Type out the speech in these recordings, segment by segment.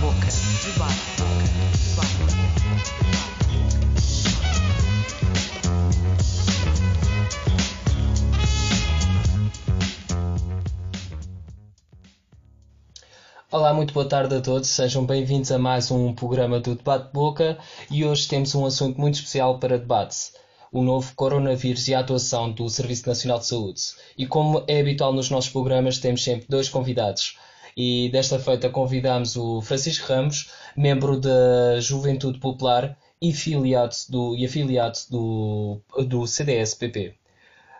boca, debate boca, Olá, muito boa tarde a todos, sejam bem-vindos a mais um programa do Debate Boca e hoje temos um assunto muito especial para debate: o novo coronavírus e a atuação do Serviço Nacional de Saúde. E como é habitual nos nossos programas, temos sempre dois convidados. E desta feita convidamos o Francisco Ramos, membro da Juventude Popular e, filiado do, e afiliado do, do CDS-PP.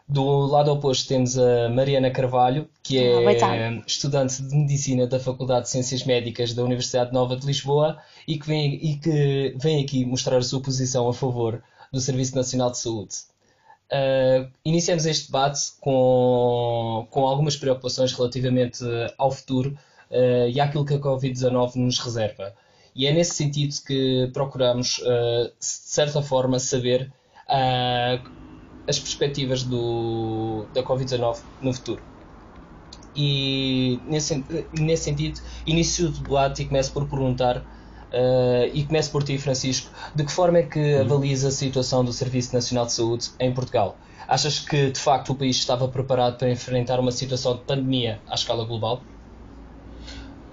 Do lado oposto temos a Mariana Carvalho, que é estudante de Medicina da Faculdade de Ciências Médicas da Universidade Nova de Lisboa e que vem, e que vem aqui mostrar a sua posição a favor do Serviço Nacional de Saúde. Uh, iniciamos este debate com, com algumas preocupações relativamente ao futuro uh, e àquilo que a Covid-19 nos reserva. E é nesse sentido que procuramos, uh, de certa forma, saber uh, as perspectivas do, da Covid-19 no futuro. E nesse, nesse sentido, inicio o debate e começo por perguntar, uh, e começo por ti, Francisco, de que forma é que avalias a situação do Serviço Nacional de Saúde em Portugal? Achas que de facto o país estava preparado para enfrentar uma situação de pandemia à escala global?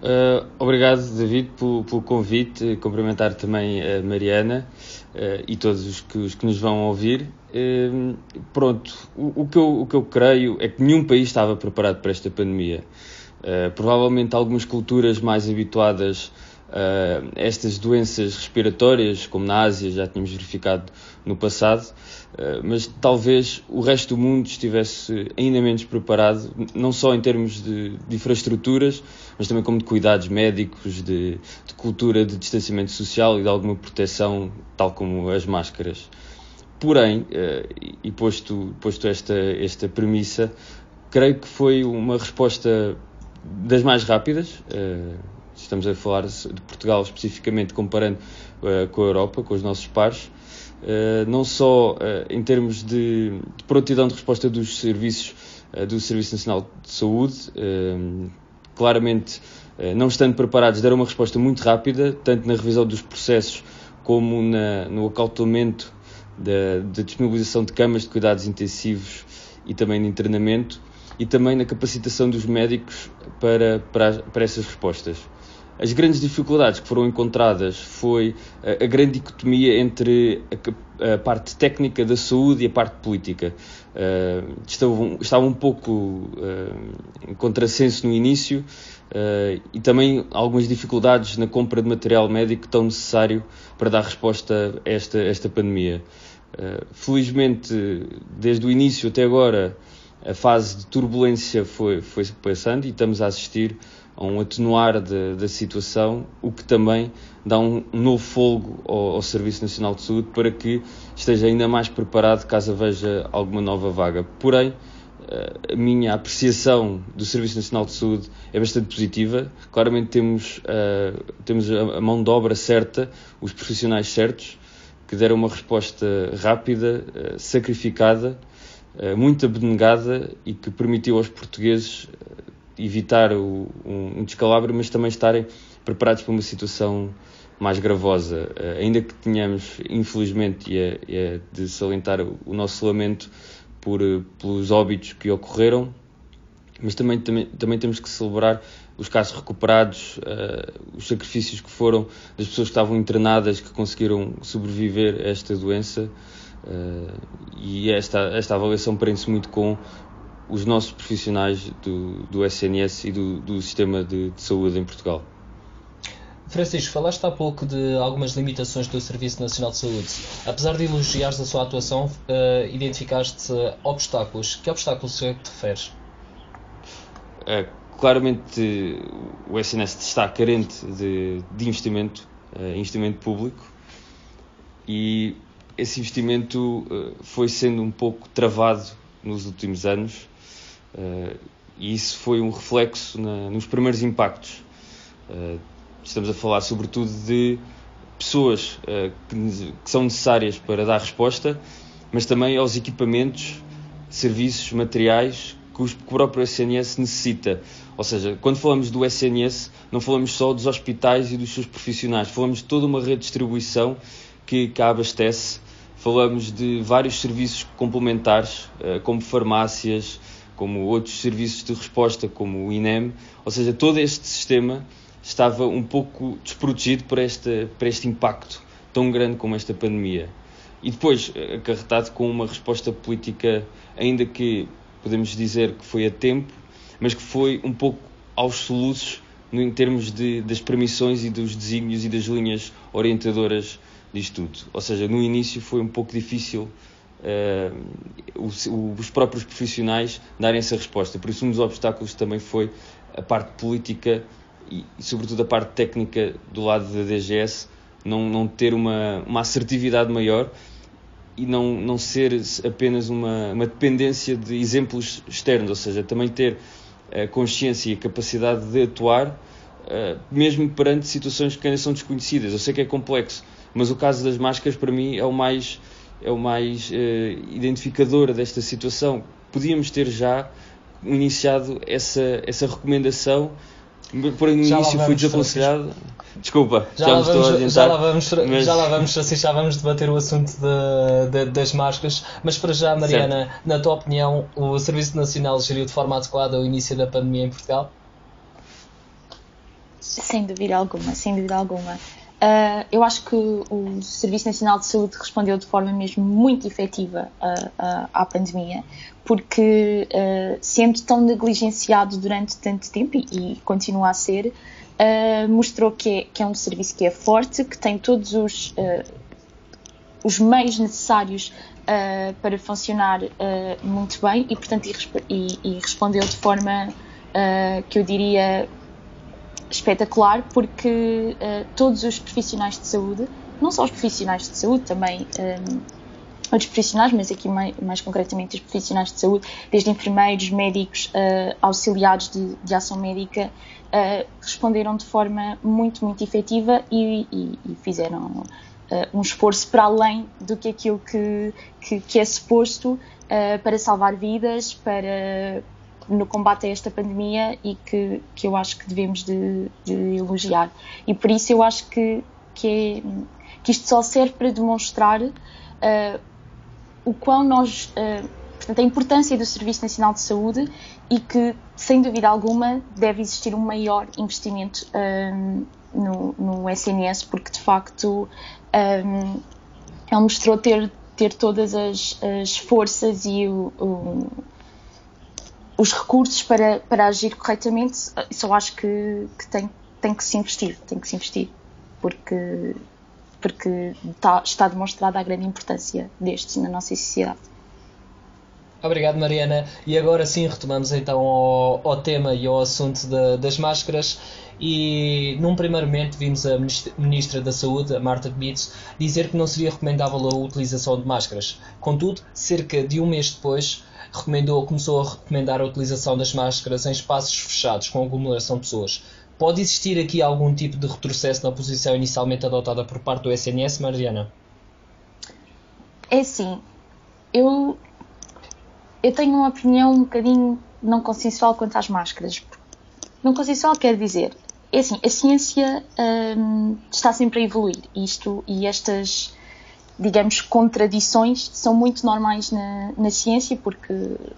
Uh, obrigado, David, pelo, pelo convite. Cumprimentar também a Mariana uh, e todos os que, os que nos vão ouvir. Uh, pronto, o, o, que eu, o que eu creio é que nenhum país estava preparado para esta pandemia. provavelmente algumas culturas mais habituadas a estas doenças respiratórias, como na Ásia, já tínhamos verificado no passado, mas talvez o resto do mundo estivesse ainda menos preparado, não só em termos de, de infraestruturas, mas também como de cuidados médicos, de, de, cultura de distanciamento social e de alguma proteção, tal como as máscaras. Porém, e posto, posto esta, esta premissa, creio que foi uma resposta das mais rápidas. Estamos a falar de Portugal especificamente, comparando com a Europa, com os nossos pares. Uh, não só uh, em termos de, de, prontidão de resposta dos serviços uh, do Serviço Nacional de Saúde, claramente não estando preparados, deram uma resposta muito rápida, tanto na revisão dos processos como na, no acautelamento da, da disponibilização de camas de cuidados intensivos e também de internamento, e também na capacitação dos médicos para, para, para essas respostas. As grandes dificuldades que foram encontradas foi a, a grande dicotomia entre a, parte técnica da saúde e a parte política. Uh, estavam, estavam um pouco uh, em contrassenso no início e também algumas dificuldades na compra de material médico tão necessário para dar resposta a esta, esta pandemia. felizmente, desde o início até agora, a fase de turbulência foi, foi passando e estamos a assistir a um atenuar da situação, o que também dá um, um novo folgo ao, ao, Serviço Nacional de Saúde para que esteja ainda mais preparado caso veja alguma nova vaga. Porém, a minha apreciação do Serviço Nacional de Saúde é bastante positiva. Claramente temos, uh, temos a mão de obra certa, os profissionais certos, que deram uma resposta rápida, uh, sacrificada, uh, muito abnegada e que permitiu aos portugueses evitar o, um, descalabro, mas também estarem preparados para uma situação mais gravosa. Uh, ainda que tenhamos, infelizmente, e é, é de salientar o, nosso lamento por, uh, pelos óbitos que ocorreram, mas também, também, também temos que celebrar os casos recuperados, uh, os sacrifícios que foram das pessoas que estavam internadas, que conseguiram sobreviver a esta doença. e esta, esta avaliação prende-se muito com os nossos profissionais do, do SNS e do, do sistema de, de, saúde em Portugal. Francisco, falaste há pouco de algumas limitações do Serviço Nacional de Saúde. Apesar de elogiares a sua atuação, uh, identificaste obstáculos. Que obstáculos é que te referes? É, claramente o SNS está carente de, de investimento, uh, investimento público, e esse investimento uh, foi sendo um pouco travado nos últimos anos e isso foi um reflexo na, nos primeiros impactos. Uh, estamos a falar sobretudo de pessoas uh, que, que, são necessárias para dar resposta, mas também aos equipamentos, serviços, materiais que o próprio SNS necessita. Ou seja, quando falamos do SNS, não falamos só dos hospitais e dos seus profissionais, falamos de toda uma rede de distribuição que, que a abastece, falamos de vários serviços complementares, eh, como farmácias, como outros serviços de resposta, como o INEM, ou seja, todo este sistema estava um pouco desprotegido para este, para este impacto tão grande como esta pandemia. E depois, acarretado com uma resposta política, ainda que podemos dizer que foi a tempo, mas que foi um pouco aos soluços em termos de, das permissões e dos desígnios e das linhas orientadoras disto tudo. Ou seja, no início foi um pouco difícil os, os, próprios profissionais darem essa resposta. Por isso, um dos obstáculos também foi a parte política e, e sobretudo, a parte técnica do lado da DGS não, não ter uma, uma assertividade maior e não, não ser apenas uma, uma dependência de exemplos externos, ou seja, também ter a consciência e a capacidade de atuar, uh, mesmo perante situações que ainda são desconhecidas. Eu sei que é complexo, mas o caso das máscaras para mim é o mais, é o mais uh, identificador desta situação. Podíamos ter já iniciado essa, essa recomendação, porém no já início foi desaconselhado. Desculpa, já, já lá vamos, já lá vamos, mas... já lá vamos, assim, já vamos debater o assunto de, de, das máscaras, mas para já, Mariana, certo. na tua opinião, o Serviço Nacional geriu de forma adequada o início da pandemia em Portugal? Sem dúvida alguma, sem dúvida alguma. Uh, eu acho que o Serviço Nacional de Saúde respondeu de forma mesmo muito efetiva uh, uh, à pandemia, porque sendo tão negligenciado durante tanto tempo e, e continua a ser, uh, mostrou que é, que é, um serviço que é forte, que tem todos os, os meios necessários para funcionar muito bem e, portanto, e, e respondeu de forma que eu diria espetacular, porque todos os profissionais de saúde, não só os profissionais de saúde, também outros profissionais, mas aqui mais, mais, concretamente os profissionais de saúde, desde enfermeiros, médicos, uh, auxiliares de, de, ação médica, uh, responderam de forma muito, muito efetiva e, e, e fizeram uh, um esforço para além do que aquilo que, que, que é suposto para salvar vidas, para no combate a esta pandemia e que, que eu acho que devemos de, de elogiar. E por isso eu acho que, que, é, que isto só serve para demonstrar o quão nós, uh, portanto, a importância do Serviço Nacional de Saúde e que, sem dúvida alguma, deve existir um maior investimento ehm, no, no, SNS, porque de facto um, ele mostrou ter, ter todas as, as forças e o, o, os recursos para, para agir corretamente. Só acho que, que tem, tem que se investir, tem que se investir, porque porque está, está demonstrada a grande importância destes na nossa sociedade. Obrigado, Mariana. E agora sim retomamos então ao, ao tema e ao assunto de, das máscaras. E num primeiro momento vimos a Ministra da Saúde, a Marta Tebitz, dizer que não seria recomendável a utilização de máscaras. Contudo, cerca de um mês depois, recomendou, começou a recomendar a utilização das máscaras em espaços fechados com aglomeração de pessoas. Pode existir aqui algum tipo de retrocesso na posição inicialmente adotada por parte do SNS, Mariana? É assim, eu, eu tenho uma opinião um bocadinho não consensual quanto às máscaras. Não consensual quer dizer, é assim, a ciência hum, está sempre a evoluir isto, e estas digamos, contradições são muito normais na, na ciência, porque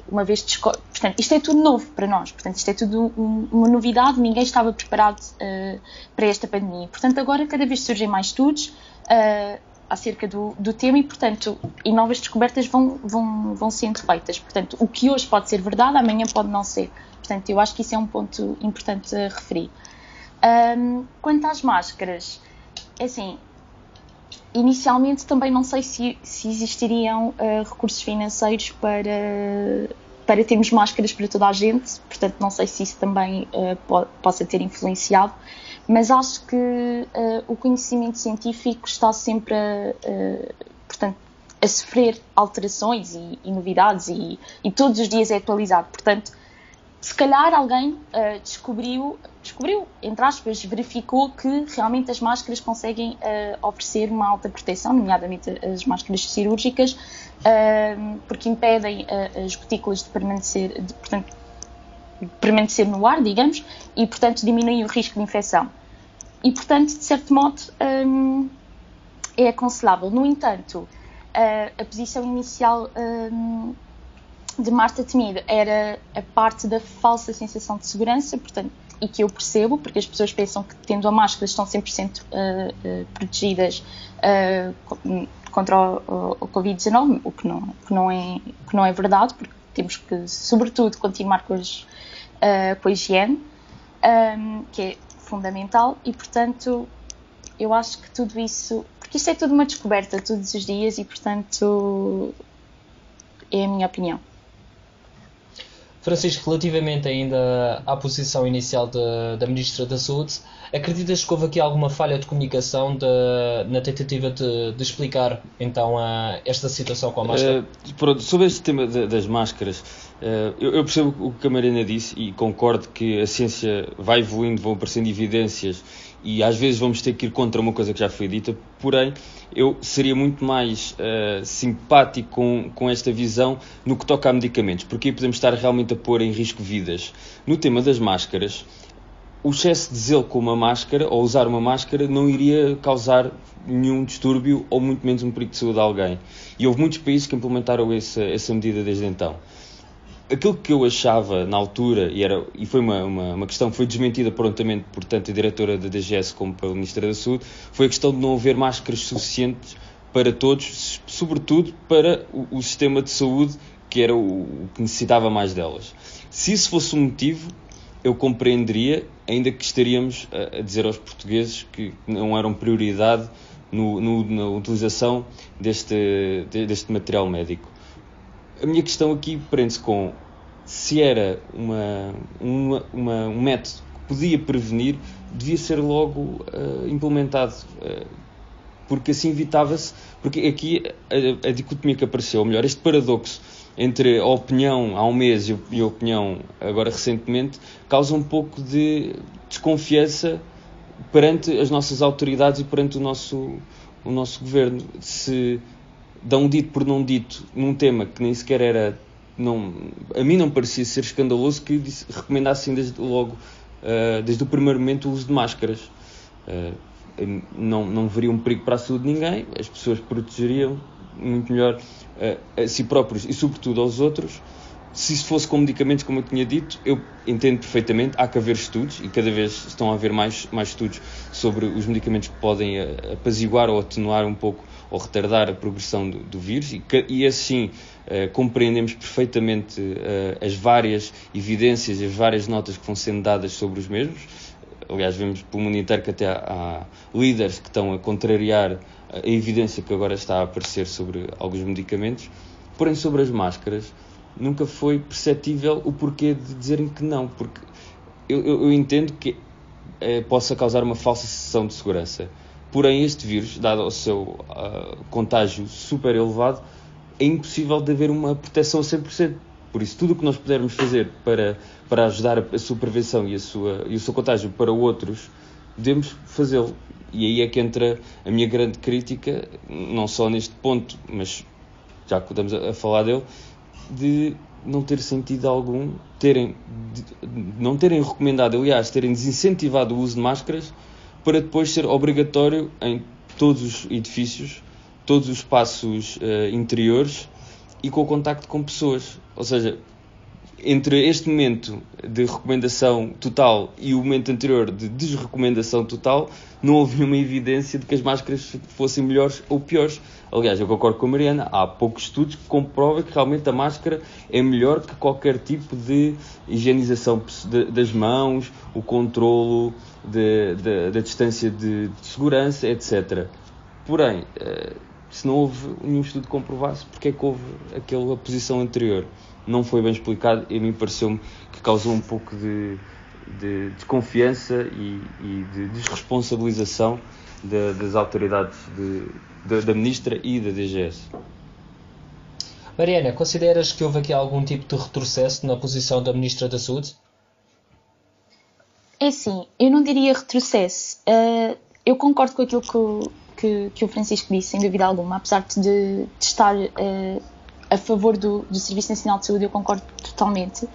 uma vez portanto, isto é tudo novo para nós, portanto, isto é tudo um, uma novidade, ninguém estava preparado uh, para esta pandemia. Portanto, agora cada vez surgem mais estudos uh, acerca do, do tema e, portanto, e novas descobertas vão, vão, vão sendo feitas. Portanto, o que hoje pode ser verdade, amanhã pode não ser. Portanto, eu acho que isso é um ponto importante a referir. Um, quanto às máscaras, é assim, inicialmente também não sei se, se existiriam uh, recursos financeiros para, para termos máscaras para toda a gente, portanto não sei se isso também uh, po possa ter influenciado, mas acho que uh, o conhecimento científico está sempre a, portanto, a sofrer alterações e, e novidades e, e, todos os dias é atualizado, portanto se calhar alguém uh, descobriu, descobriu, entre aspas, verificou que realmente as máscaras conseguem uh, oferecer uma alta proteção, nomeadamente as máscaras cirúrgicas, uh, porque impedem as gotículas de permanecer, de, portanto, permanecer no ar, digamos, e portanto diminuem o risco de infecção. E portanto, de certo modo, um, é aconselhável. No entanto, a posição inicial um, de Marta Temido era a parte da falsa sensação de segurança, portanto, e que eu percebo, porque as pessoas pensam que tendo a máscara estão 100% uh, uh, protegidas uh, contra o, o Covid-19, o que não, é, que não é verdade, porque temos que, sobretudo, continuar com, as, uh, com a higiene, um, que é fundamental, e, portanto, eu acho que tudo isso, porque isto é tudo uma descoberta todos os dias, e, portanto, é a minha opinião. Francisco, relativamente ainda à posição inicial da Ministra da Saúde, acreditas que houve aqui alguma falha de comunicação de, na tentativa de, de, explicar então a, esta situação com a máscara? Uh, pronto, sobre este tema das máscaras, eu, eu, percebo o que a Marina disse e concordo que a ciência vai evoluindo, vão aparecendo evidências e às vezes vamos ter que ir contra uma coisa que já foi dita, porém eu seria muito mais uh, simpático com, com esta visão no que toca a medicamentos, porque aí podemos estar realmente a pôr em risco vidas. No tema das máscaras, o excesso de zelo com uma máscara ou usar uma máscara não iria causar nenhum distúrbio ou muito menos um perigo de saúde a alguém. E houve muitos países que implementaram essa, essa medida desde então aquilo que eu achava na altura, e, era, e foi uma, uma, uma, questão que foi desmentida prontamente por tanto a diretora da DGS como pela Ministra da Saúde, foi a questão de não haver máscaras suficientes para todos, sobretudo para o, o sistema de saúde, que era o, o, que necessitava mais delas. Se isso fosse um motivo, eu compreenderia, ainda que estaríamos a, a dizer aos portugueses que não eram prioridade no, no, na utilização deste, deste material médico a minha questão aqui prende-se com se era uma, uma, uma, um método que podia prevenir, devia ser logo uh, implementado. Uh, porque assim evitava-se. Porque aqui a, a, dicotomia que apareceu, ou melhor, este paradoxo entre a opinião há um mês e a opinião agora recentemente, causa um pouco de desconfiança perante as nossas autoridades e perante o nosso, o nosso governo. Se dão um dito por não dito num tema que nem sequer era. Não, a mim não parecia ser escandaloso que recomendassem desde logo, uh, desde o primeiro momento, o uso de máscaras. Uh, não, não veria um perigo para a saúde de ninguém, as pessoas protegeriam muito melhor uh, a si próprios e, sobretudo, aos outros. Se isso fosse com medicamentos, como eu tinha dito, eu entendo perfeitamente. Há que haver estudos e cada vez estão a haver mais, mais estudos sobre os medicamentos que podem apaziguar ou atenuar um pouco ou retardar a progressão do, do vírus e, e assim uh, compreendemos perfeitamente uh, as várias evidências e as várias notas que vão sendo dadas sobre os mesmos. Aliás, vemos pelo mundo inteiro que até há, há líderes que estão a contrariar a evidência que agora está a aparecer sobre alguns medicamentos. Porém, sobre as máscaras, nunca foi perceptível o porquê de dizerem que não, porque eu, eu, eu entendo que eh, possa causar uma falsa sensação de segurança. Porém, este vírus, dado o seu uh, contágio super elevado, é impossível de haver uma proteção a 100%. Por isso, tudo o que nós pudermos fazer para, para ajudar a, a sua prevenção e, a sua, e o seu contágio para outros, devemos fazê-lo. E aí é que entra a minha grande crítica, não só neste ponto, mas já que estamos a, a falar dele, de não ter sentido algum terem, de, não terem recomendado, aliás, terem desincentivado o uso de máscaras para depois ser obrigatório em todos os edifícios, todos os espaços uh, interiores e com o contacto com pessoas. Ou seja, entre este momento de recomendação total e o momento anterior de desrecomendação total, não houve nenhuma evidência de que as máscaras fossem melhores ou piores. Aliás, eu concordo com a Mariana, há poucos estudos que comprovam que realmente a máscara é melhor que qualquer tipo de higienização das mãos, o controlo da distância de, de, segurança, etc. Porém, eh, se não houve nenhum estudo que comprovasse, porque é que houve aquela posição anterior? Não foi bem explicado e a mim pareceu-me que causou um pouco de, de desconfiança e, e, de desresponsabilização de, das autoridades de, da Ministra e da DGS. Mariana, consideras que houve aqui algum tipo de retrocesso na posição da Ministra da Saúde? É sim, eu não diria retrocesso. Uh, eu concordo com aquilo que o, que, que, o Francisco disse, sem dúvida alguma. Apesar de, de estar uh, a favor do, do, Serviço Nacional de Saúde, eu concordo totalmente uh,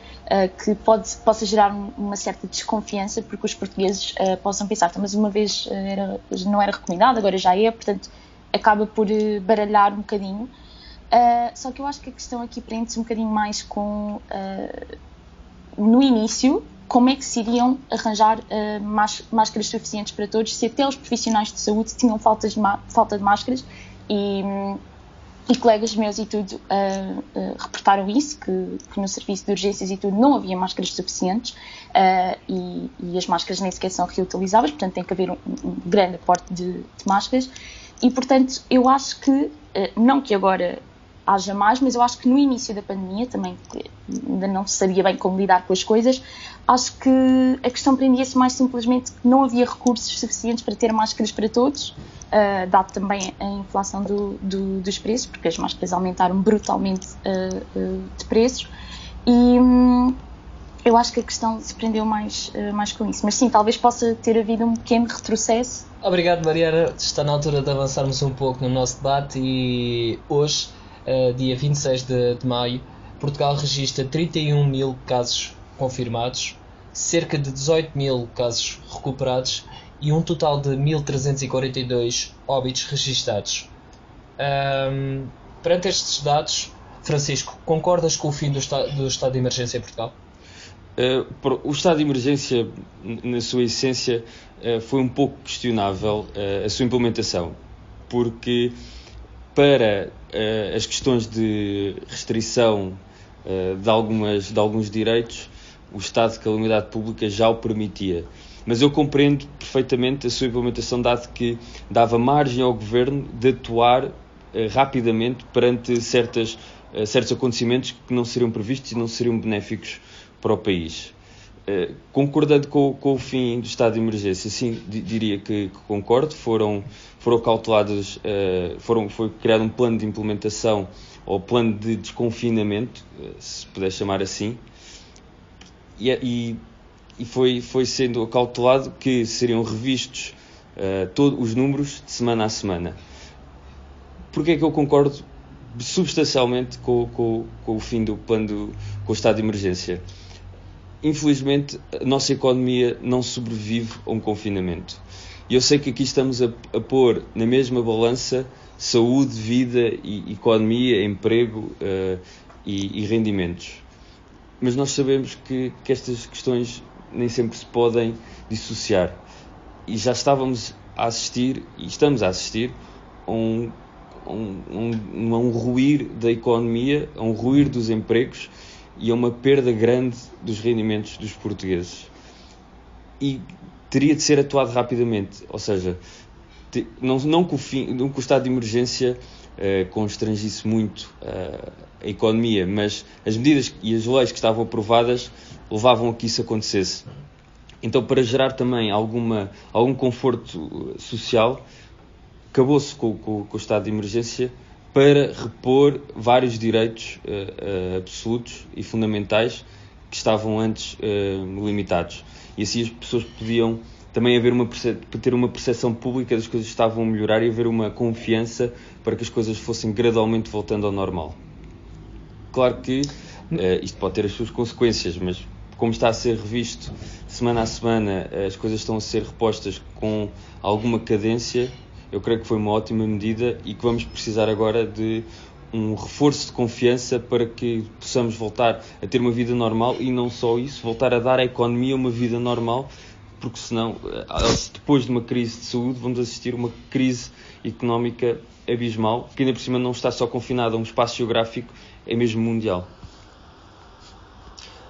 que pode, possa gerar uma certa desconfiança, porque os portugueses possam pensar, então, mas uma vez era, não era recomendado, agora já é, portanto acaba por baralhar um bocadinho. só que eu acho que a questão aqui prende-se um bocadinho mais com no início como é que se iriam arranjar uh, máscaras suficientes para todos, se até os profissionais de saúde tinham de falta de máscaras. E, e colegas meus e tudo uh, uh, reportaram isso, que, que, no serviço de urgências e tudo não havia máscaras suficientes e, e, as máscaras nem sequer são reutilizáveis, portanto tem que haver um, um grande aporte de, de, máscaras. E portanto eu acho que, não que agora haja mais, mas eu acho que no início da pandemia, também ainda não sabia bem como lidar com as coisas, acho que a questão prendia-se mais simplesmente que não havia recursos suficientes para ter máscaras para todos, uh, dado também a inflação do, do, dos preços, porque as máscaras aumentaram brutalmente uh, uh, de preços, e um, eu acho que a questão se prendeu mais, mais com isso. Mas sim, talvez possa ter havido um pequeno retrocesso. Obrigado, Mariana. Está na altura de avançarmos um pouco no nosso debate e hoje uh, dia 26 de, de maio, Portugal registra 31 mil casos confirmados, cerca de 18 mil casos recuperados e um total de 1.342 óbitos registados. Um, perante estes dados, Francisco, concordas com o fim do, esta do estado de emergência em Portugal? Uh, o estado de emergência, na sua essência, uh, foi um pouco questionável uh, a sua implementação, porque para uh, as questões de restrição uh, de, algumas, de alguns direitos, o estado de calamidade pública já o permitia. Mas eu compreendo perfeitamente a sua implementação, dado que dava margem ao governo de atuar uh, rapidamente perante certas, certos acontecimentos que não seriam previstos e não seriam benéficos para o país. Uh, concordando com, com, o fim do estado de emergência, sim, diria que, que, concordo. Foram, foram cautelados, uh, foram, foi criado um plano de implementação ou plano de desconfinamento, uh, se puder chamar assim, e, e, e, foi, foi sendo cautelado que seriam revistos todos os números de semana a semana. Porquê é que eu concordo substancialmente com, com, com o fim do plano do, com o estado de emergência? Infelizmente, a nossa economia não sobrevive a um confinamento. E eu sei que aqui estamos a, a pôr na mesma balança saúde, vida e economia, emprego uh, e, e, rendimentos. Mas nós sabemos que, que estas questões nem sempre se podem dissociar. E já estávamos a assistir, e estamos a assistir, a um, um, um, a um ruir da economia, a um ruir dos empregos e a uma perda grande dos rendimentos dos portugueses. E teria de ser atuado rapidamente, ou seja, não, não, que, o fim, não que o estado de emergência uh, constrangisse muito uh, a economia, mas as medidas e as leis que estavam aprovadas levavam a que isso acontecesse. Então, para gerar também alguma, algum conforto social, acabou-se com, com, com o estado de emergência para repor vários direitos uh, uh, absolutos e fundamentais que estavam antes uh, limitados. E assim as pessoas podiam também haver uma ter uma percepção pública das coisas que estavam a melhorar e haver uma confiança para que as coisas fossem gradualmente voltando ao normal. Claro que isto pode ter as suas consequências, mas como está a ser revisto semana a semana, as coisas estão a ser repostas com alguma cadência eu creio que foi uma ótima medida e que vamos precisar agora de um reforço de confiança para que possamos voltar a ter uma vida normal e não só isso, voltar a dar à economia uma vida normal, porque senão, eh, depois de uma crise de saúde, vamos assistir a uma crise económica abismal, que ainda por cima não está só confinada a um espaço geográfico, é mesmo mundial.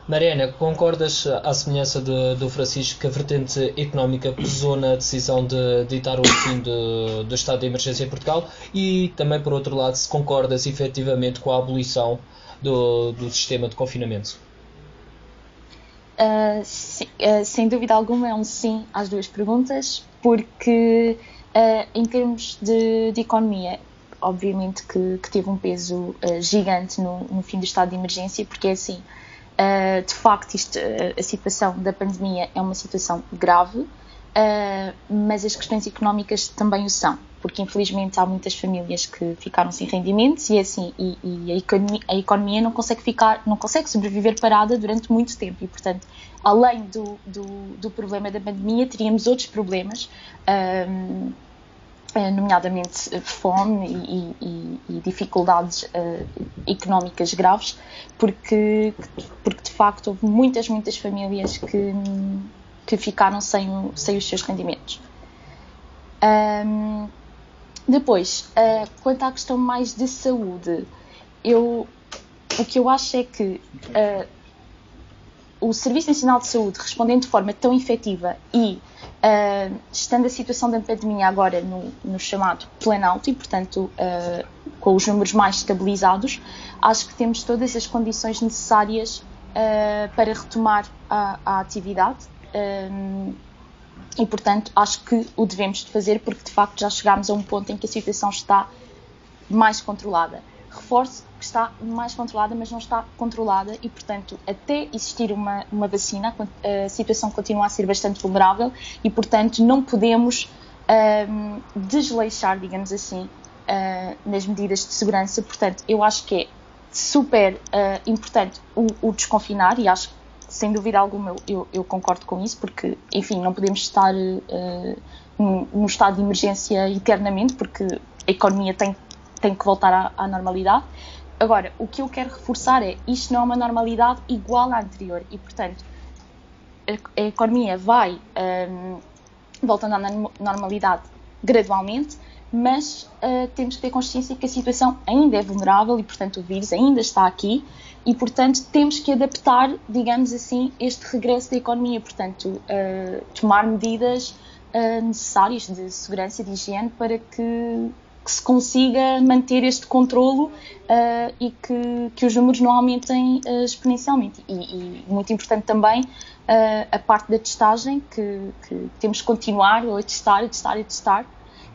Mariana, concordas, à semelhança de, do Francisco, que a vertente económica pesou na decisão de ditar o fim de, do estado de emergência em Portugal e também, por outro lado, se concordas efetivamente com a abolição do, do sistema de confinamento? Uh, sim, uh, sem dúvida alguma é um sim às duas perguntas, porque uh, em termos de, de economia obviamente que, que teve um peso uh, gigante no, no, fim do estado de emergência, porque é assim, uh, de facto isto, a situação da pandemia é uma situação grave, mas as questões económicas também o são, porque infelizmente há muitas famílias que ficaram sem rendimentos e é assim, e, e a, economia, a, economia, não consegue ficar, não consegue sobreviver parada durante muito tempo e portanto, além do, do, do problema da pandemia, teríamos outros problemas eh, nomeadamente eh, fome e, e, e dificuldades uh, económicas graves, porque, porque de facto houve muitas, muitas famílias que, que ficaram sem, sem os seus rendimentos. Um, depois, uh, quanto à questão mais de saúde, eu, o que eu acho é que uh, o Serviço Nacional de Saúde, respondendo de forma tão efetiva e uh, estando a situação da pandemia agora no, no chamado planalto e, portanto, uh, com os números mais estabilizados, acho que temos todas as condições necessárias uh, para retomar a, a atividade. e, portanto, acho que o devemos de fazer porque, de facto, já chegámos a um ponto em que a situação está mais controlada reforço que está mais controlada, mas não está controlada e, portanto, até existir uma, uma vacina, a situação continua a ser bastante vulnerável e, portanto, não podemos um, desleixar, digamos assim, uh, nas medidas de segurança. Portanto, eu acho que é super uh, importante o, o, desconfinar e acho que, sem dúvida alguma, eu, eu, concordo com isso, porque, enfim, não podemos estar uh, num estado de emergência eternamente, porque a economia tem tem que voltar à, à, normalidade. Agora, o que eu quero reforçar é isto não é uma normalidade igual à anterior e, portanto, a, a economia vai um, voltando à normalidade gradualmente, mas uh, temos que ter consciência que a situação ainda é vulnerável e, portanto, o vírus ainda está aqui e, portanto, temos que adaptar, digamos assim, este regresso da economia. Portanto, uh, tomar medidas uh, necessárias de segurança e de higiene para que que se consiga manter este controlo uh, e que, que os números não aumentem uh, exponencialmente. E, e, muito importante também uh, a parte da testagem, que, que, temos que continuar a testar, a testar, a testar,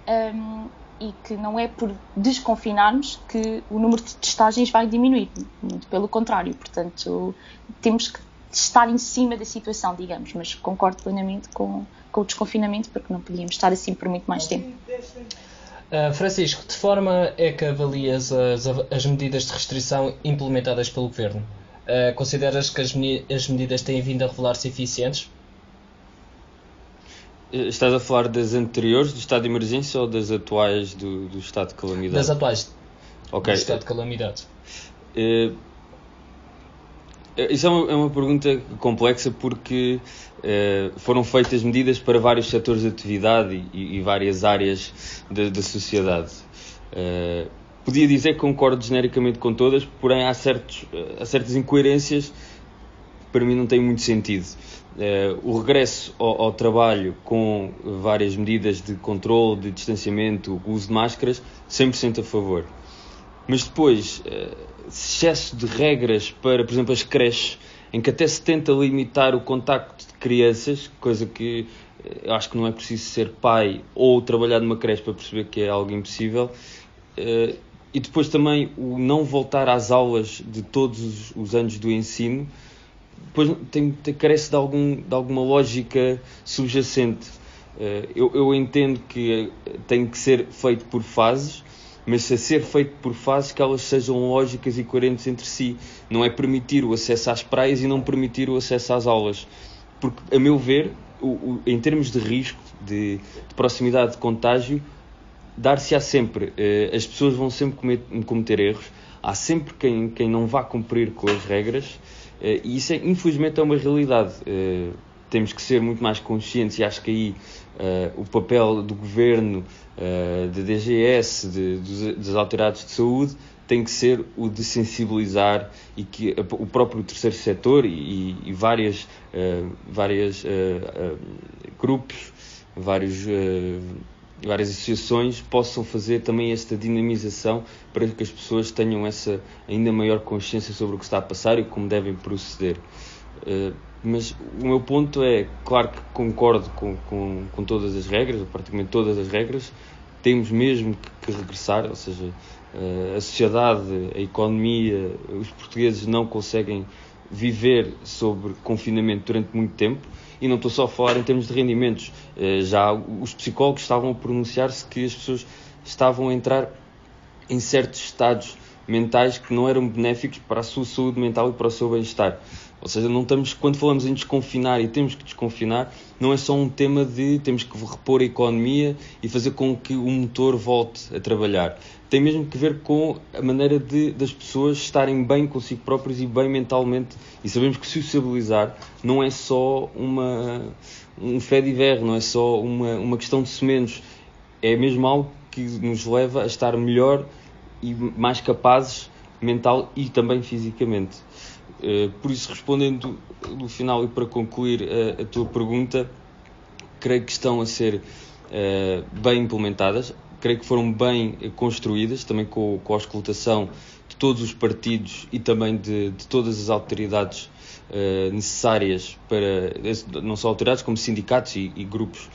um, e que não é por desconfinarmos que o número de testagens vai diminuir, muito pelo contrário. Portanto, temos que estar em cima da situação, digamos, mas concordo plenamente com, com o desconfinamento, porque não podíamos estar assim por muito mais tempo. Uh, Francisco, de forma é que avalias as, as medidas de restrição implementadas pelo Governo? Uh, consideras que as, as, medidas têm vindo a revelar-se eficientes? Eh, estás a falar das anteriores, do estado de emergência ou das atuais do, do estado de calamidade? Das atuais okay. do estado de calamidade. Uh, isso é uma, é uma, pergunta complexa porque uh, foram feitas medidas para vários setores de atividade e, e várias áreas da, da sociedade. Uh, podia dizer que concordo genericamente com todas, porém há, certos, há certas incoerências que para mim não têm muito sentido. Uh, o regresso ao, ao, trabalho com várias medidas de controle, de distanciamento, uso de máscaras, 100% a favor. Mas depois, uh, excesso de regras para, por exemplo, as creches, em que até se tenta limitar o contacto de crianças, coisa que eu acho que não é preciso ser pai ou trabalhar numa creche para perceber que é algo impossível. Eh, e depois também o não voltar às aulas de todos os anos do ensino, depois tem, tem, carece de, algum, de alguma lógica subjacente. Eh, eu, eu entendo que tem que ser feito por fases, mas a ser feito por fases que elas sejam lógicas e coerentes entre si. Não é permitir o acesso às praias e não permitir o acesso às aulas. Porque, a meu ver, o, o, em termos de risco, de, de proximidade de contágio, dar-se-á sempre. Eh, as pessoas vão sempre cometer, cometer, erros, há sempre quem, quem não vá cumprir com as regras, eh, e isso, é, infelizmente, é uma realidade. Eh, temos que ser muito mais conscientes, e acho que aí o papel do governo, da DGS, de, das autoridades de saúde, tem que ser o de sensibilizar e que o próprio terceiro setor e, e várias, uh, várias uh, uh, grupos, vários, várias associações possam fazer também esta dinamização para que as pessoas tenham essa ainda maior consciência sobre o que está a passar e como devem proceder. Mas o meu ponto é, claro que concordo com, com, com todas as regras, praticamente todas as regras, temos mesmo que, que regressar, ou seja, a sociedade, a economia, os portugueses não conseguem viver sobre confinamento durante muito tempo e não estou só a falar em termos de rendimentos. Já os psicólogos estavam a pronunciar-se que as pessoas estavam a entrar em certos estados mentais que não eram benéficos para a sua saúde mental e para o seu bem-estar. Ou seja, não estamos, quando falamos em desconfinar e temos que desconfinar, não é só um tema de temos que repor a economia e fazer com que o motor volte a trabalhar. Tem mesmo que ver com a maneira de, das pessoas estarem bem consigo próprios e bem mentalmente. E sabemos que sociabilizar não é só uma, um fé de ver, não é só uma, uma questão de semenos. É mesmo algo que nos leva a estar melhor e mais capazes mental e também fisicamente. Eh, por isso, respondendo no final e para concluir a, a tua pergunta, creio que estão a ser uh, bem implementadas, creio que foram bem construídas, também com, com a auscultação de todos os partidos e também de, de todas as autoridades uh, necessárias para, não só autoridades, como sindicatos e, e grupos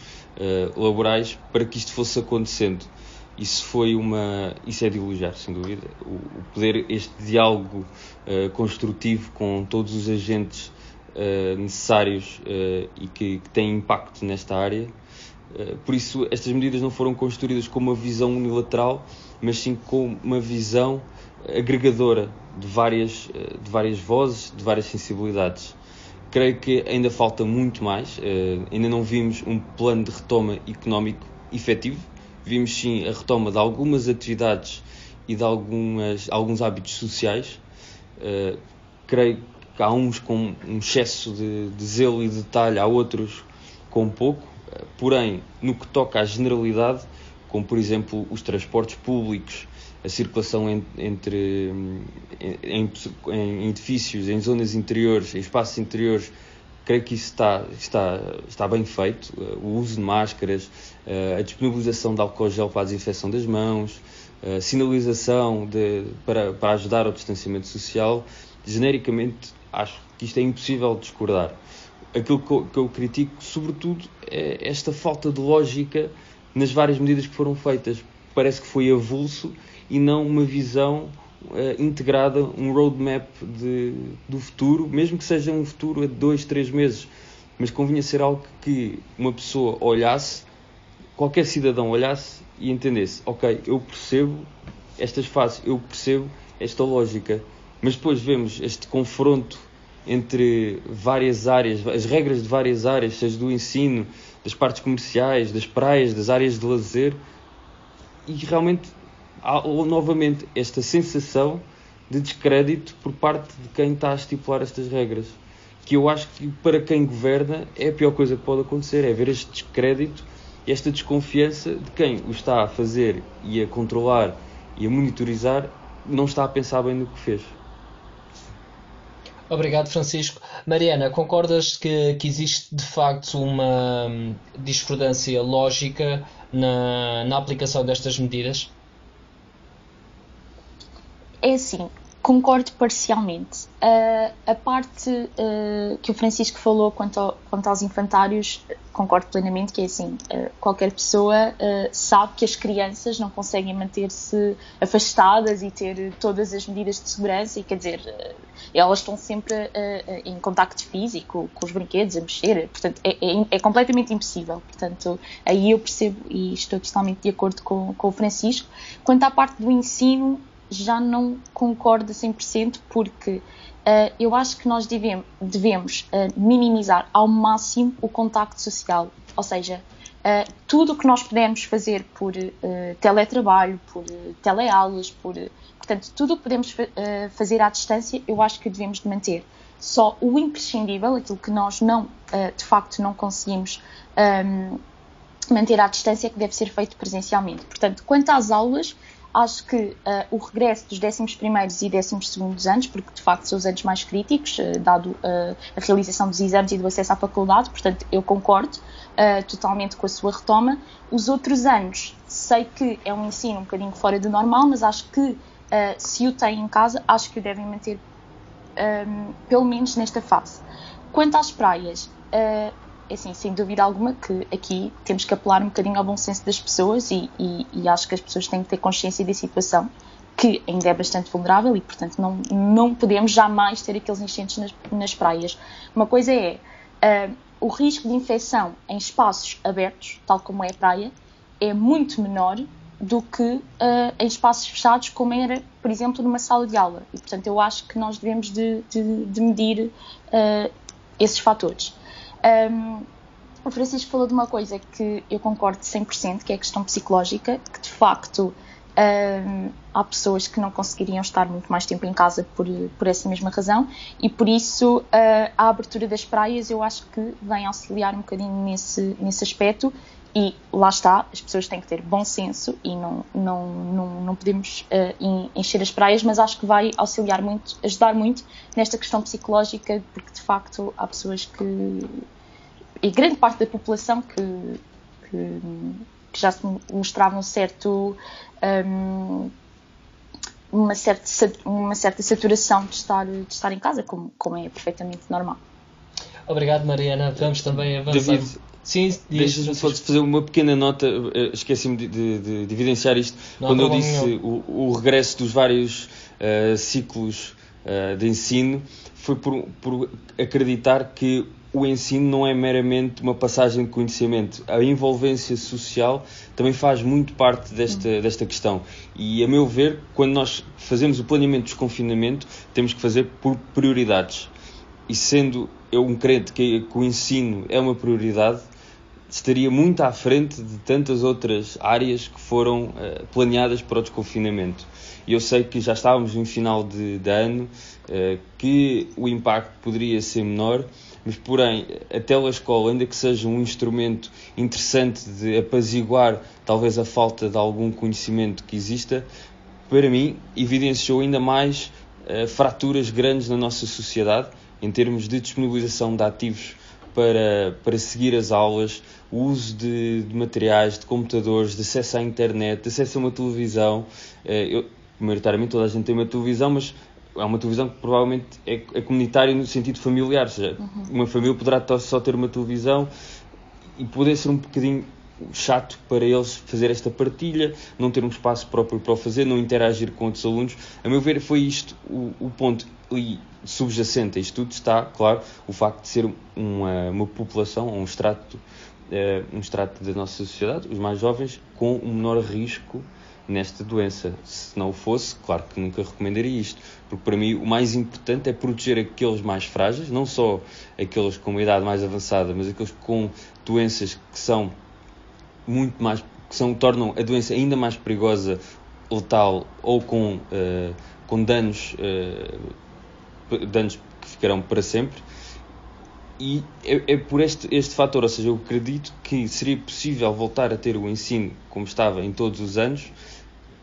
laborais, para que isto fosse acontecendo isso foi uma isso é de elogiar sem dúvida. O, o poder este diálogo uh, construtivo com todos os agentes uh, necessários uh, e que, que, têm impacto nesta área. Por isso estas medidas não foram construídas com uma visão unilateral mas sim com uma visão agregadora de várias de várias vozes de várias sensibilidades. Creio que ainda falta muito mais ainda não vimos um plano de retoma económico efetivo vimos sim a retoma de algumas atividades e de algumas, alguns hábitos sociais. Uh, creio que há uns com um excesso de, de zelo e de detalhe, há outros com pouco. Uh, porém, no que toca à generalidade, como por exemplo os transportes públicos, a circulação en, entre em, em, edifícios, em zonas interiores, em espaços interiores, creio que isso está, está, está bem feito. O uso de máscaras, eh, a disponibilização de álcool gel para a desinfecção das mãos, a sinalização de, para, para ajudar ao distanciamento social. Genericamente, acho que isto é impossível discordar. Aquilo que eu, que eu critico, sobretudo, é esta falta de lógica nas várias medidas que foram feitas. Parece que foi avulso e não uma visão integrada, um roadmap de, do futuro, mesmo que seja um futuro a dois, três meses, mas convinha ser algo que uma pessoa olhasse, qualquer cidadão olhasse e entendesse, ok, eu percebo estas fases, eu percebo esta lógica, mas depois vemos este confronto entre várias áreas, as regras de várias áreas, seja do ensino, das partes comerciais, das praias, das áreas de lazer, e realmente há novamente esta sensação de descrédito por parte de quem está a estipular estas regras. Que eu acho que para quem governa é a pior coisa que pode acontecer, é ver este descrédito esta desconfiança de quem o está a fazer e a controlar e a monitorizar não está a pensar bem no que fez. Obrigado, Francisco. Mariana, concordas que, que existe de facto uma hum, discordância lógica na, na aplicação destas medidas? É assim, concordo parcialmente. Uh, a parte uh, que o Francisco falou quanto, ao, quanto, aos infantários, concordo plenamente que é assim, uh, qualquer pessoa sabe que as crianças não conseguem manter-se afastadas e ter todas as medidas de segurança e quer dizer, elas estão sempre em contacto físico com os brinquedos, a mexer, portanto é, é, é, completamente impossível. Portanto, aí eu percebo e estou totalmente de acordo com, com o Francisco. Quanto à parte do ensino, já não concordo 100% porque uh, eu acho que nós devemos, devemos uh, minimizar ao máximo o contacto social, ou seja, uh, tudo o que nós pudermos fazer por teletrabalho, por teleaulas, por, portanto, tudo o que podemos fazer à distância, eu acho que devemos de manter. Só o imprescindível, aquilo que nós não, de facto, não conseguimos um, ehm, manter à distância, é que deve ser feito presencialmente. Portanto, quanto às aulas, Acho que uh, o regresso dos 11 e 12 anos, porque de facto são os anos mais críticos, uh, dado uh, a realização dos exames e do acesso à faculdade, portanto eu concordo totalmente com a sua retoma. Os outros anos, sei que é um ensino um bocadinho fora do normal, mas acho que se o têm em casa, acho que o devem manter um, pelo menos nesta fase. Quanto às praias, assim, sem dúvida alguma que aqui temos que apelar um bocadinho ao bom senso das pessoas e, e, e acho que as pessoas têm que ter consciência da situação que ainda é bastante vulnerável e, portanto, não, não podemos jamais ter aqueles enchentes nas, nas praias. Uma coisa é uh, o risco de infecção em espaços abertos, tal como é a praia, é muito menor do que uh, em espaços fechados, como era, por exemplo, numa sala de aula. E, portanto, eu acho que nós devemos de, de, de medir uh, esses fatores. Um, o Francisco falou de uma coisa que eu concordo 100%, que é a questão psicológica, que de facto um, há pessoas que não conseguiriam estar muito mais tempo em casa por, por essa mesma razão. E por isso uh, a abertura das praias eu acho que vem auxiliar um bocadinho nesse, nesse aspecto e lá está, as pessoas têm que ter bom senso e não, não, não, não podemos uh, encher as praias, mas acho que vai auxiliar muito, ajudar muito nesta questão psicológica, porque de facto há pessoas que. e grande parte da população que, que, que já se mostrava um certo. Um, uma certa, uma certa saturação de estar, de estar em casa, como, como é perfeitamente normal. Obrigado, Mariana. Vamos também avançar. David, Sim, deixa-me só fazer uma pequena nota, eh, esqueci-me de, de, de, de, evidenciar isto, Não quando eu disse o, o, regresso dos vários uh, ciclos uh, de ensino, foi por, por acreditar que o ensino não é meramente uma passagem de conhecimento. A envolvência social também faz muito parte desta, uhum. desta questão. E, a meu ver, quando nós fazemos o planeamento do desconfinamento, temos que fazer por prioridades. E sendo eu um crente que, que o ensino é uma prioridade, estaria muito à frente de tantas outras áreas que foram uh, planeadas para o desconfinamento. E eu sei que já estávamos no final de, de ano, uh, que o impacto poderia ser menor, mas porém a telescola, ainda que seja um instrumento interessante de apaziguar talvez a falta de algum conhecimento que exista, para mim evidenciou ainda mais uh, fraturas grandes na nossa sociedade em termos de disponibilização de ativos para, para seguir as aulas, o uso de, de, materiais, de computadores, de acesso à internet, de acesso a uma televisão. Eh, eu, maioritariamente toda a gente tem uma televisão, mas é uma televisão que provavelmente é, é comunitária no sentido familiar, ou seja, uhum. uma família poderá só ter uma televisão e poder ser um bocadinho chato para eles fazer esta partilha, não ter um espaço próprio para o fazer, não interagir com outros alunos. A meu ver, foi isto o, o ponto. E subjacente a isto tudo está, claro, o facto de ser uma, uma população, um extrato, uh, um extrato da nossa sociedade, os mais jovens, com um menor risco nesta doença. Se não o fosse, claro que nunca recomendaria isto, porque para mim o mais importante é proteger aqueles mais frágeis, não só aqueles com uma idade mais avançada, mas aqueles com doenças que são muito mais que são, tornam a doença ainda mais perigosa, letal ou com, uh, com danos uh, danos que ficarão para sempre. E é, é, por este, este fator, ou seja, eu acredito que seria possível voltar a ter o ensino como estava em todos os anos,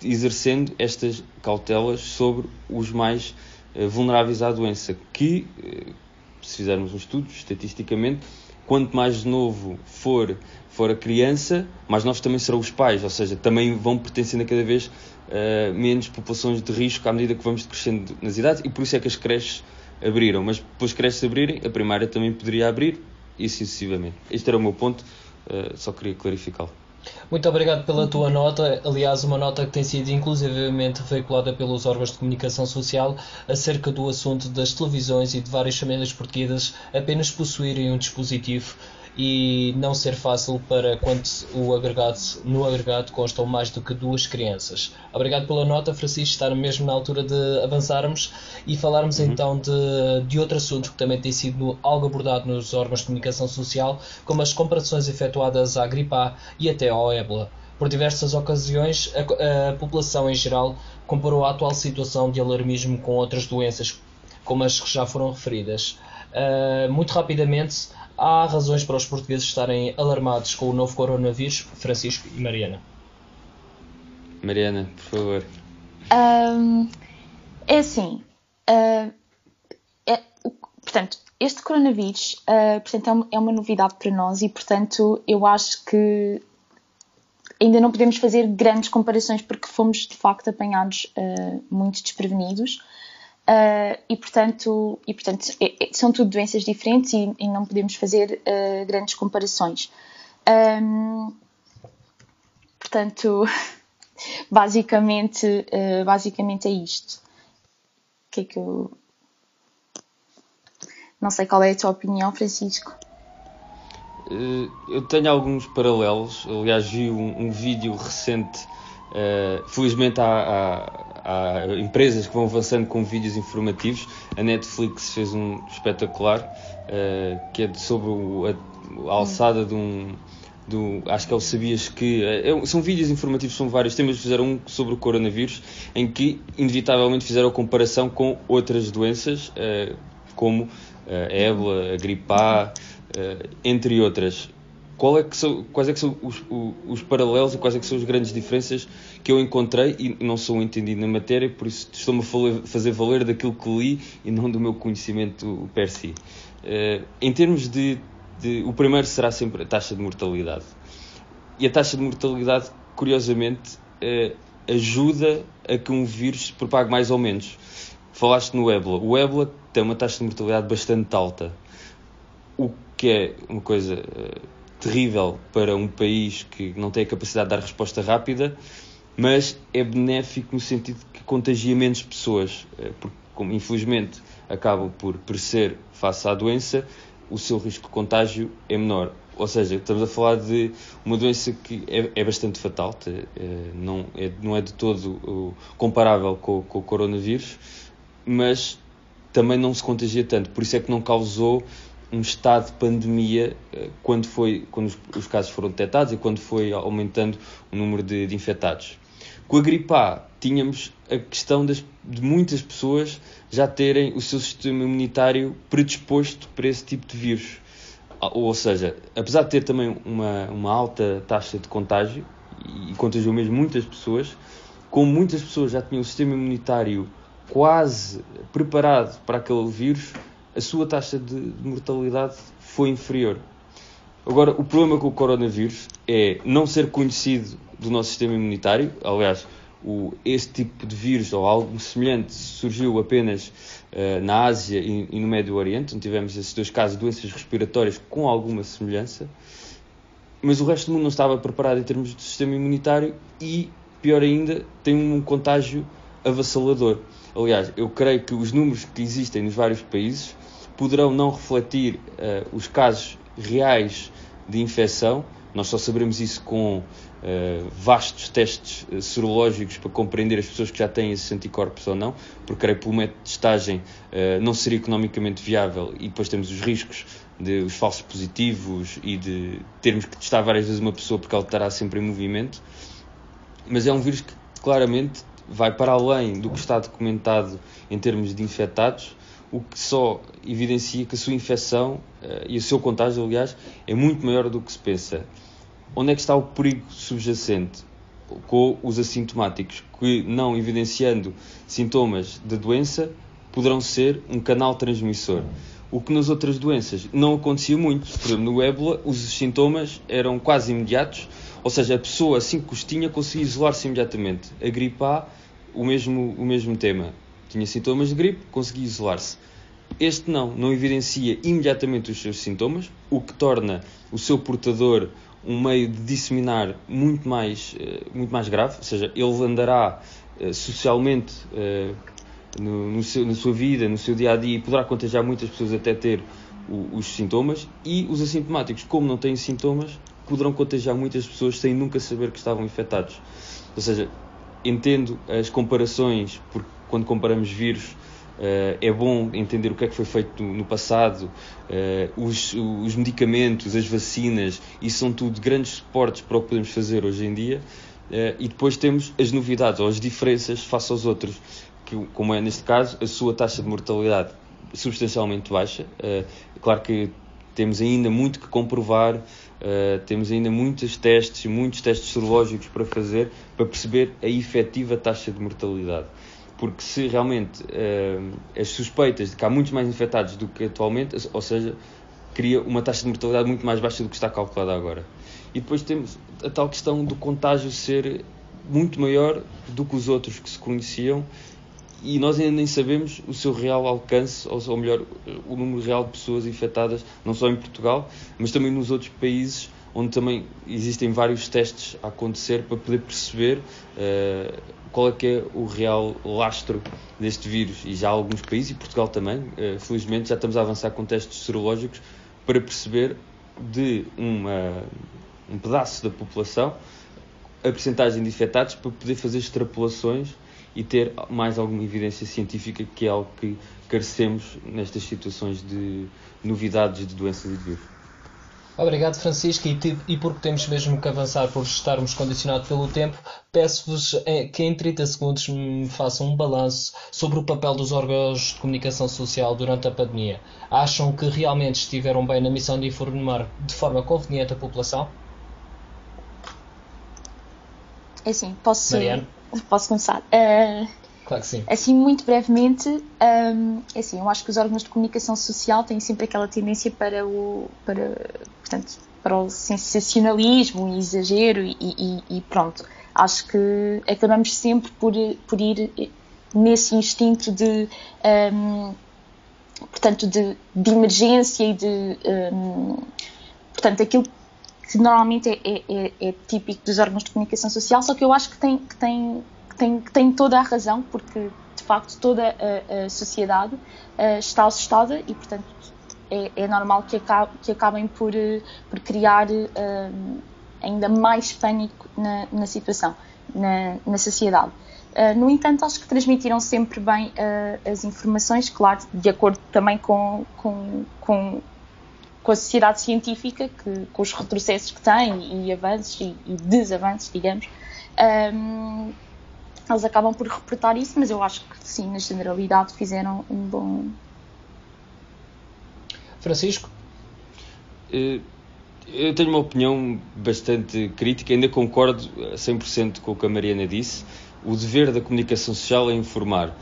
exercendo estas cautelas sobre os mais uh, vulneráveis à doença, que, uh, se fizermos um estudo, estatisticamente, quanto mais novo for, for a criança, mais novos também serão os pais, ou seja, também vão pertencendo a cada vez uh, menos populações de risco à medida que vamos crescendo nas idades, e por isso é que as creches abriram. Mas depois creches abrirem, a primária também poderia abrir, e sucessivamente. Este era o meu ponto, uh, só queria clarificá-lo. Muito obrigado pela tua nota. Aliás, uma nota que tem sido inclusivamente veiculada pelos órgãos de comunicação social acerca do assunto das televisões e de várias famílias portuguesas apenas possuírem um dispositivo e não ser fácil para quando o agregado, no agregado constam mais do que duas crianças. Obrigado pela nota, Francisco, estar mesmo na altura de avançarmos e falarmos uhum. então de, de outro assunto que também tem sido algo abordado nos órgãos de comunicação social, como as comparações efetuadas à gripe A e até ao ébola. Por diversas ocasiões, a, a população em geral comparou a atual situação de alarmismo com outras doenças, como as que já foram referidas. Uh, muito rapidamente, há razões para os portugueses estarem alarmados com o novo coronavírus? Francisco e Mariana. Mariana, por favor. Um, é assim. Uh, é, portanto, este coronavírus uh, portanto, é, é uma novidade para nós e, portanto, eu acho que ainda não podemos fazer grandes comparações porque fomos de facto apanhados uh, muito desprevenidos. Uh, e, portanto, e, portanto é, é, são tudo doenças diferentes e, e não podemos fazer uh, grandes comparações. Um, portanto, basicamente, uh, basicamente é isto. O que é que eu. Não sei qual é a tua opinião, Francisco. Eu tenho alguns paralelos. Aliás, vi um, um vídeo recente. Felizmente há, há há empresas que vão avançando com vídeos informativos. A Netflix fez um espetacular uh, que é sobre o, a, a, alçada de um. Do, acho que é o Sabias que. É, são vídeos informativos, são vários temas. Fizeram um sobre o coronavírus, em que, inevitavelmente, fizeram a comparação com outras doenças, uh, como a ébola, a gripe A, entre outras qual é que são, quais é que são os, os, os, paralelos e quais é que são as grandes diferenças que eu encontrei e não sou entendido na matéria, por isso estou-me a fazer valer daquilo que li e não do meu conhecimento per si. Uh, em termos de, de, O primeiro será sempre a taxa de mortalidade. E a taxa de mortalidade, curiosamente, uh, ajuda a que um vírus se propague mais ou menos. Falaste no ébola. O ébola tem uma taxa de mortalidade bastante alta. O que é uma coisa uh, terrível para um país que não tem a capacidade de dar resposta rápida, mas é benéfico no sentido que contagia menos pessoas, eh, porque, como infelizmente acabam por perecer face à doença, o seu risco de contágio é menor. Ou seja, estamos a falar de uma doença que é, é bastante fatal, eh, não é, não é de todo comparável com, com o coronavírus, mas também não se contagia tanto, por isso é que não causou um estado de pandemia eh, quando, foi, quando os, os, casos foram detectados e quando foi aumentando o número de, de infectados. Com a gripe A, tínhamos a questão das, de muitas pessoas já terem o seu sistema imunitário predisposto para esse tipo de vírus. Ah, ou seja, apesar de ter também uma, uma alta taxa de contágio, e contagiou mesmo muitas pessoas, como muitas pessoas já tinham o sistema imunitário quase preparado para aquele vírus, a sua taxa de, de mortalidade foi inferior. Agora, o problema com o coronavírus é não ser conhecido do nosso sistema imunitário. Aliás, o, este tipo de vírus ou algo semelhante surgiu apenas uh, na Ásia e, e, no Médio Oriente, onde tivemos esses dois casos de doenças respiratórias com alguma semelhança. Mas o resto do mundo não estava preparado em termos de sistema imunitário e, pior ainda, tem um contágio avassalador. Aliás, eu creio que os números que existem nos vários países poderão não refletir uh, os casos reais de infecção. Nós só saberemos isso com uh, vastos testes uh, sorológicos para compreender as pessoas que já têm esses anticorpos ou não, porque creio que pelo método de testagem não seria economicamente viável e depois temos os riscos de os falsos positivos e de termos que testar várias vezes uma pessoa porque ela estará sempre em movimento. Mas é um vírus que claramente vai para além do que está documentado em termos de infectados o que só evidencia que a sua infecção uh, e o seu contágio, aliás, é muito maior do que se pensa. Onde é que está o perigo subjacente? Com os assintomáticos, que não evidenciando sintomas da doença, poderão ser um canal transmissor. O que nas outras doenças não acontecia muito. Por exemplo, no ébola, os sintomas eram quase imediatos, ou seja, a pessoa, assim que os tinha, conseguia isolar-se imediatamente. A gripe A, o mesmo, o mesmo tema tinha sintomas de gripe, conseguia isolar-se. Este não, não evidencia imediatamente os seus sintomas, o que torna o seu portador um meio de disseminar muito mais, eh, muito mais grave, ou seja, ele andará eh, socialmente eh, no, no seu, na sua vida, no seu dia a dia e poderá contagiar muitas pessoas até ter os sintomas e os assintomáticos, como não têm sintomas, poderão contagiar muitas pessoas sem nunca saber que estavam infectados. Ou seja, entendo as comparações, porque quando comparamos vírus, Uh, é bom entender o que é que foi feito no, passado, uh, os, os, medicamentos, as vacinas, isso são tudo grandes suportes para o que podemos fazer hoje em dia. Uh, e depois temos as novidades ou as diferenças face aos outros, que, como é neste caso, a sua taxa de mortalidade substancialmente baixa. claro que temos ainda muito que comprovar, temos ainda muitos testes, muitos testes serológicos para fazer para perceber a efetiva taxa de mortalidade porque se realmente uh, as suspeitas de que há muitos mais infectados do que atualmente, ou seja, cria uma taxa de mortalidade muito mais baixa do que está calculada agora. E depois temos a tal questão do contágio ser muito maior do que os outros que se conheciam e nós ainda nem sabemos o seu real alcance, ou, ou melhor, o número real de pessoas infectadas, não só em Portugal, mas também nos outros países onde também existem vários testes a acontecer para poder perceber uh, qual é que é o real lastro deste vírus. E já há alguns países, e Portugal também, uh, felizmente, já estamos a avançar com testes serológicos para perceber de uma, um pedaço da população a percentagem de infectados para poder fazer extrapolações e ter mais alguma evidência científica, que é algo que carecemos nestas situações de novidades de doenças e de vírus. Obrigado, Francisco, e, e, porque temos mesmo que avançar por estarmos condicionados pelo tempo, peço-vos eh, que em 30 segundos me façam um balanço sobre o papel dos órgãos de comunicação social durante a pandemia. Acham que realmente estiveram bem na missão de informar de forma conveniente a população? É assim, posso, posso começar. Uh, Claro que sim. Assim, muito brevemente, um, é assim, eu acho que os órgãos de comunicação social têm sempre aquela tendência para o, para, portanto, para o sensacionalismo e exagero e, e, e pronto. Acho que acabamos sempre por, por ir nesse instinto de, um, portanto, de, de, emergência e de, um, portanto, aquilo que normalmente é, é, é, é, típico dos órgãos de comunicação social, só que eu acho que tem, que tem tem, tem toda a razão, porque de facto toda a, a sociedade uh, está assustada e, portanto, é, é normal que, acabe, que, acabem por, uh, por criar uh, ainda mais pânico na, na situação, na, na sociedade. no entanto, acho que transmitiram sempre bem as informações, claro, de acordo também com, com, com, com a sociedade científica, que, com os retrocessos que tem e avanços e, e desavanços, digamos. Um, eles acabam por reportar isso, mas eu acho que sim, na generalidade fizeram um bom. Francisco? Eh, eu tenho uma opinião bastante crítica, ainda concordo 100% com o que a Mariana disse. O dever da comunicação social é informar.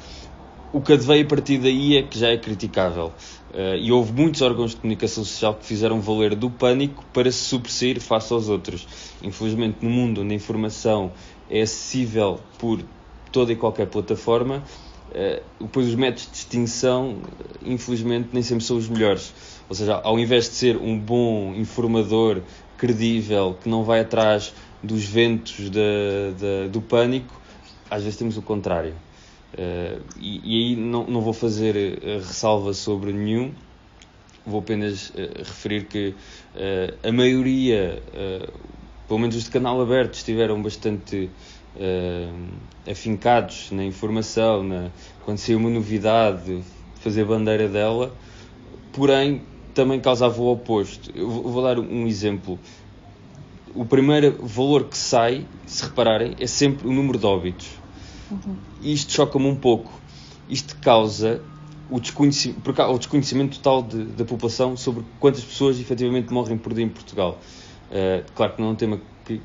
O que adveio a partir daí é que já é criticável. Uh, e houve muitos órgãos de comunicação social que fizeram valer do pânico para se sobressair face aos outros. Infelizmente, no mundo onde a informação é acessível por toda e qualquer plataforma, uh, depois os métodos de distinção, infelizmente, nem sempre são os melhores. Ou seja, ao invés de ser um bom informador credível que não vai atrás dos ventos do pânico, às vezes temos o contrário. Uh, e, e, aí não, não vou fazer uh, ressalva sobre nenhum, vou apenas uh, referir que a maioria, pelo menos os de canal aberto, estiveram bastante uh, afincados na informação, na, quando saiu uma novidade, fazer bandeira dela, porém também causava o oposto. Eu vou dar um exemplo. O primeiro valor que sai, se repararem, é sempre o número de óbitos. Uhum. Isto choca-me um pouco. Isto causa o desconhecimento, o desconhecimento total de, da população sobre quantas pessoas efetivamente morrem por dia em Portugal. Uh, claro que não é um tema que,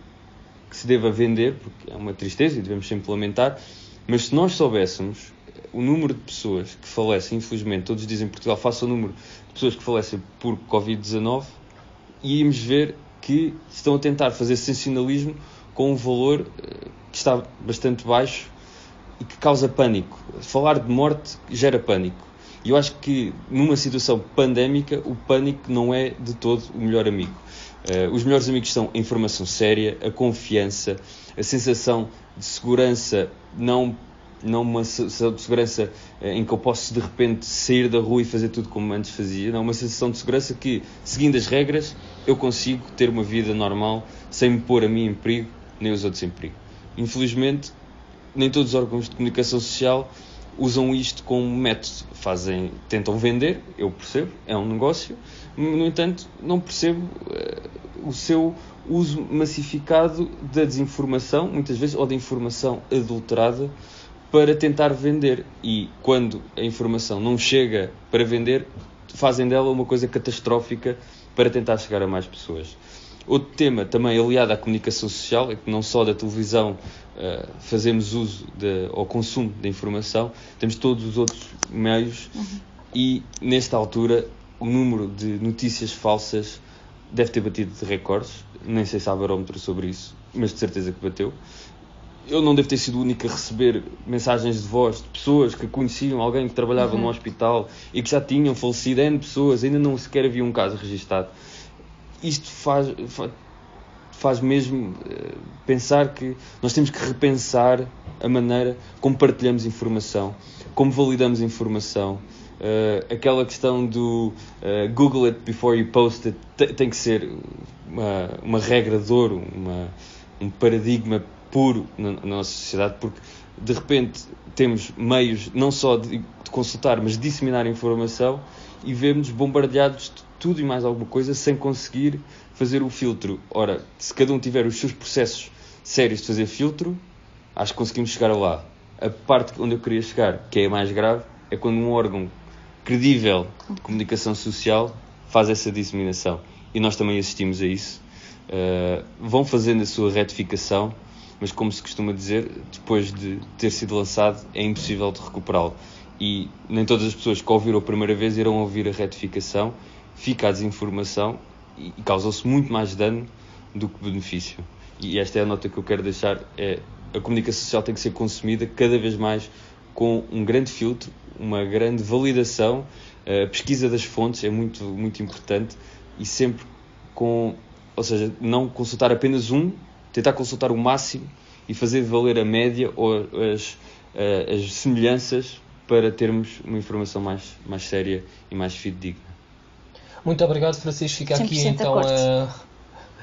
que se deva vender, porque é uma tristeza e devemos sempre lamentar, mas se nós soubéssemos o número de pessoas que falecem, infelizmente, todos dizem Portugal faça o número de pessoas que falecem por Covid-19, íamos ver que estão a tentar fazer sensacionalismo com um valor eh, que está bastante baixo e que causa pânico. Falar de morte gera pânico. E eu acho que numa situação pandémica o pânico não é de todo o melhor amigo. Uh, os melhores amigos são a informação séria, a confiança, a sensação de segurança, não, não uma sensação de segurança uh, em que eu posso de repente sair da rua e fazer tudo como antes fazia, não, uma sensação de segurança que, seguindo as regras, eu consigo ter uma vida normal sem me pôr a mim em perigo, nem os outros em perigo. Infelizmente, nem todos os órgãos de comunicação social usam isto como método. Fazem, tentam vender, eu percebo, é um negócio, no entanto, não percebo uh, o seu uso massificado da desinformação, muitas vezes, ou da informação adulterada, para tentar vender. E quando a informação não chega para vender, fazem dela uma coisa catastrófica para tentar chegar a mais pessoas. Outro tema também aliado à comunicação social é que não só da televisão uh, fazemos uso de, ou consumo da informação, temos todos os outros meios uhum. e nesta altura o número de notícias falsas deve ter batido de recordes. Nem sei se há barómetro sobre isso, mas de certeza que bateu. eu não devo ter sido o único a receber mensagens de voz de pessoas que conheciam alguém que trabalhava Uhum. no hospital e que já tinham falecido N pessoas, ainda não sequer havia um caso registado. Isto faz, fa- faz mesmo eh, pensar que nós temos que repensar a maneira como partilhamos informação, como validamos informação. Eh, aquela questão do eh, Google it before you post it te- tem que ser uma, uma regra de ouro, uma, um paradigma puro na, na nossa sociedade, porque de repente temos meios não só de, de consultar, mas de disseminar informação e vemos bombardeados de tudo e mais alguma coisa sem conseguir fazer o filtro. Ora, se cada um tiver os seus processos sérios de fazer filtro, acho que conseguimos chegar lá. A parte onde eu queria chegar, que é a mais grave, é quando um órgão credível de comunicação social faz essa disseminação. E nós também assistimos a isso. Uh, vão fazendo a sua retificação, mas como se costuma dizer, depois de ter sido lançado, é impossível de recuperá-lo. E nem todas as pessoas que ouviram a primeira vez irão ouvir a retificação, fica a desinformação e, e causou-se muito mais dano do que benefício. E esta é a nota que eu quero deixar: é a comunicação social tem que ser consumida cada vez mais com um grande filtro, uma grande validação. A pesquisa das fontes é muito, muito importante e sempre com, ou seja, não consultar apenas um, tentar consultar o máximo e fazer valer a média ou as, as semelhanças para termos uma informação mais, mais séria e mais fidedigna. Muito obrigado, Francisco. Fica aqui 100% de então a...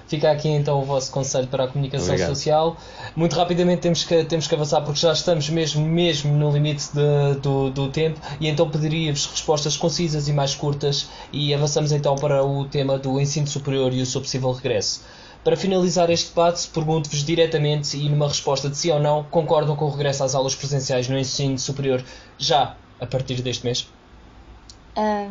Fica aqui então o vosso conselho para a comunicação Obrigado. social. Muito rapidamente temos que, temos que avançar porque já estamos mesmo, mesmo no limite de- do, do tempo e então pediria-vos respostas concisas e mais curtas e avançamos então para o tema do ensino superior e o seu possível regresso. Para finalizar este debate, pergunto-vos diretamente e numa resposta de sim ou não, concordam com o regresso às aulas presenciais no ensino superior já a partir deste mês? Ah,